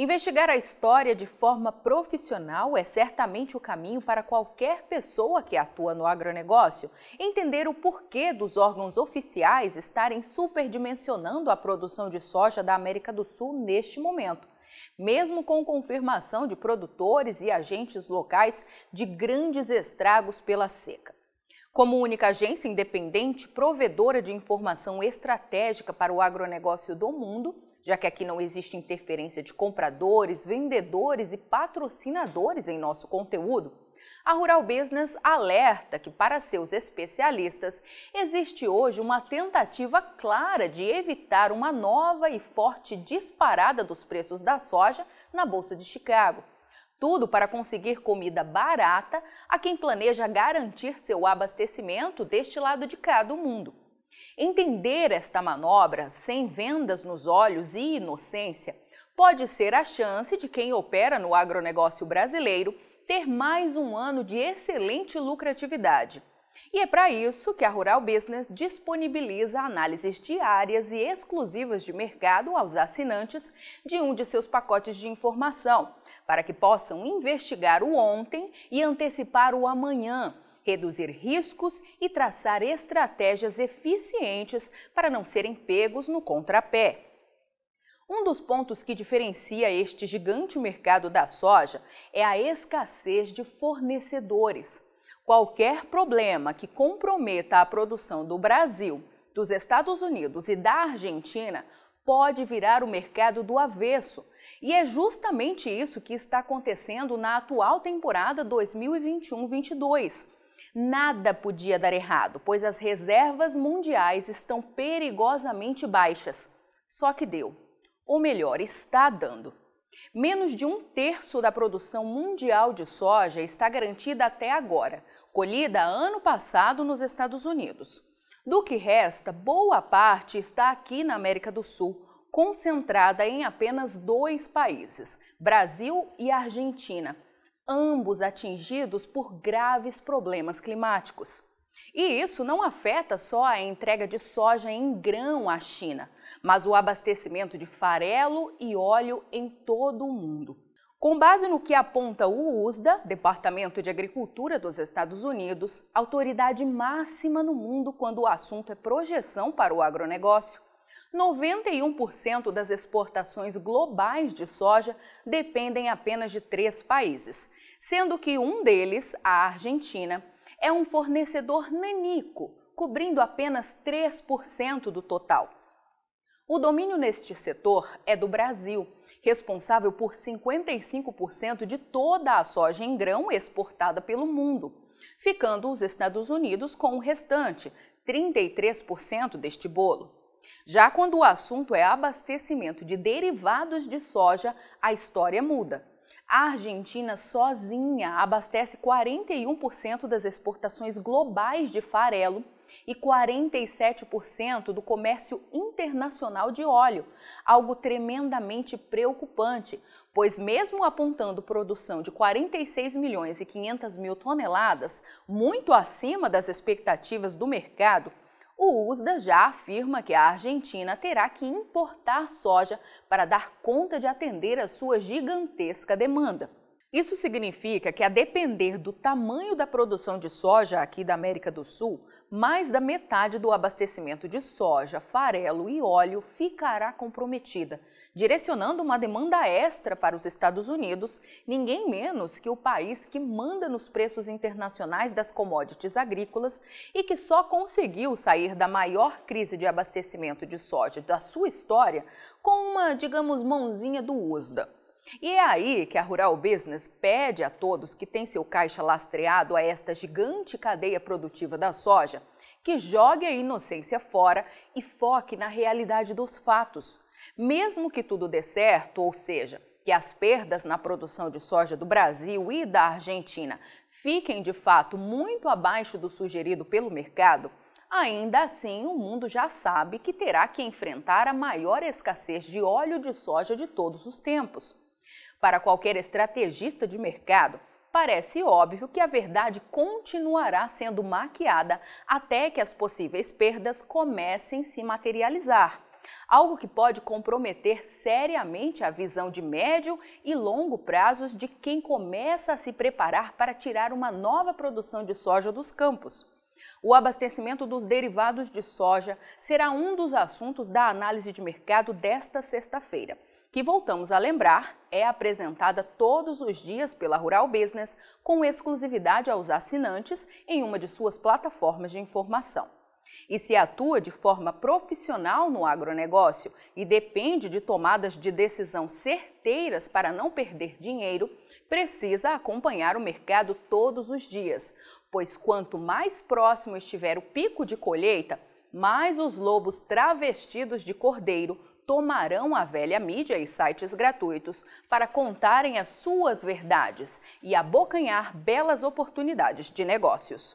Investigar a história de forma profissional é certamente o caminho para qualquer pessoa que atua no agronegócio entender o porquê dos órgãos oficiais estarem superdimensionando a produção de soja da América do Sul neste momento, mesmo com confirmação de produtores e agentes locais de grandes estragos pela seca. Como única agência independente provedora de informação estratégica para o agronegócio do mundo, já que aqui não existe interferência de compradores, vendedores e patrocinadores em nosso conteúdo, a Rural Business alerta que, para seus especialistas, existe hoje uma tentativa clara de evitar uma nova e forte disparada dos preços da soja na Bolsa de Chicago. Tudo para conseguir comida barata a quem planeja garantir seu abastecimento deste lado de cá do mundo. Entender esta manobra sem vendas nos olhos e inocência pode ser a chance de quem opera no agronegócio brasileiro ter mais um ano de excelente lucratividade. E é para isso que a Rural Business disponibiliza análises diárias e exclusivas de mercado aos assinantes de um de seus pacotes de informação, para que possam investigar o ontem e antecipar o amanhã reduzir riscos e traçar estratégias eficientes para não serem pegos no contrapé. Um dos pontos que diferencia este gigante mercado da soja é a escassez de fornecedores. Qualquer problema que comprometa a produção do Brasil, dos Estados Unidos e da Argentina pode virar o mercado do avesso. E é justamente isso que está acontecendo na atual temporada 2021-22 Nada podia dar errado, pois as reservas mundiais estão perigosamente baixas. Só que deu. Ou melhor, está dando. Menos de um terço da produção mundial de soja está garantida até agora, colhida ano passado nos Estados Unidos. Do que resta, boa parte está aqui na América do Sul, concentrada em apenas dois países, Brasil e Argentina ambos atingidos por graves problemas climáticos. E isso não afeta só a entrega de soja em grão à China, mas o abastecimento de farelo e óleo em todo o mundo. Com base no que aponta o USDA, Departamento de Agricultura dos Estados Unidos, autoridade máxima no mundo quando o assunto é projeção para o agronegócio, 91% das exportações globais de soja dependem apenas de três países, sendo que um deles, a Argentina, é um fornecedor nanico, cobrindo apenas 3% do total. O domínio neste setor é do Brasil, responsável por 55% de toda a soja em grão exportada pelo mundo, ficando os Estados Unidos com o restante, 33% deste bolo. Já quando o assunto é abastecimento de derivados de soja, a história muda. A Argentina sozinha abastece 41% das exportações globais de farelo e 47% do comércio internacional de óleo, algo tremendamente preocupante, pois mesmo apontando produção de 46 milhões e 500 mil toneladas, muito acima das expectativas do mercado, o USDA já afirma que a Argentina terá que importar soja para dar conta de atender a sua gigantesca demanda. Isso significa que, a depender do tamanho da produção de soja aqui da América do Sul, mais da metade do abastecimento de soja, farelo e óleo ficará comprometida, direcionando uma demanda extra para os Estados Unidos, ninguém menos que o país que manda nos preços internacionais das commodities agrícolas e que só conseguiu sair da maior crise de abastecimento de soja da sua história com uma, digamos, mãozinha do USDA. E é aí que a Rural Business pede a todos que têm seu caixa lastreado a esta gigante cadeia produtiva da soja que jogue a inocência fora e foque na realidade dos fatos. Mesmo que tudo dê certo, ou seja, que as perdas na produção de soja do Brasil e da Argentina fiquem de fato muito abaixo do sugerido pelo mercado, Ainda assim, o mundo já sabe que terá que enfrentar a maior escassez de óleo de soja de todos os tempos. Para qualquer estrategista de mercado, parece óbvio que a verdade continuará sendo maquiada até que as possíveis perdas comecem a se materializar. Algo que pode comprometer seriamente a visão de médio e longo prazos de quem começa a se preparar para tirar uma nova produção de soja dos campos. O abastecimento dos derivados de soja será um dos assuntos da análise de mercado desta sexta-feira, que voltamos a lembrar é apresentada todos os dias pela Rural Business com exclusividade aos assinantes em uma de suas plataformas de informação. E se atua de forma profissional no agronegócio e depende de tomadas de decisão certeiras para não perder dinheiro, precisa acompanhar o mercado todos os dias, pois quanto mais próximo estiver o pico de colheita, mais os lobos travestidos de cordeiro tomarão a velha mídia e sites gratuitos para contarem as suas verdades e abocanhar belas oportunidades de negócios.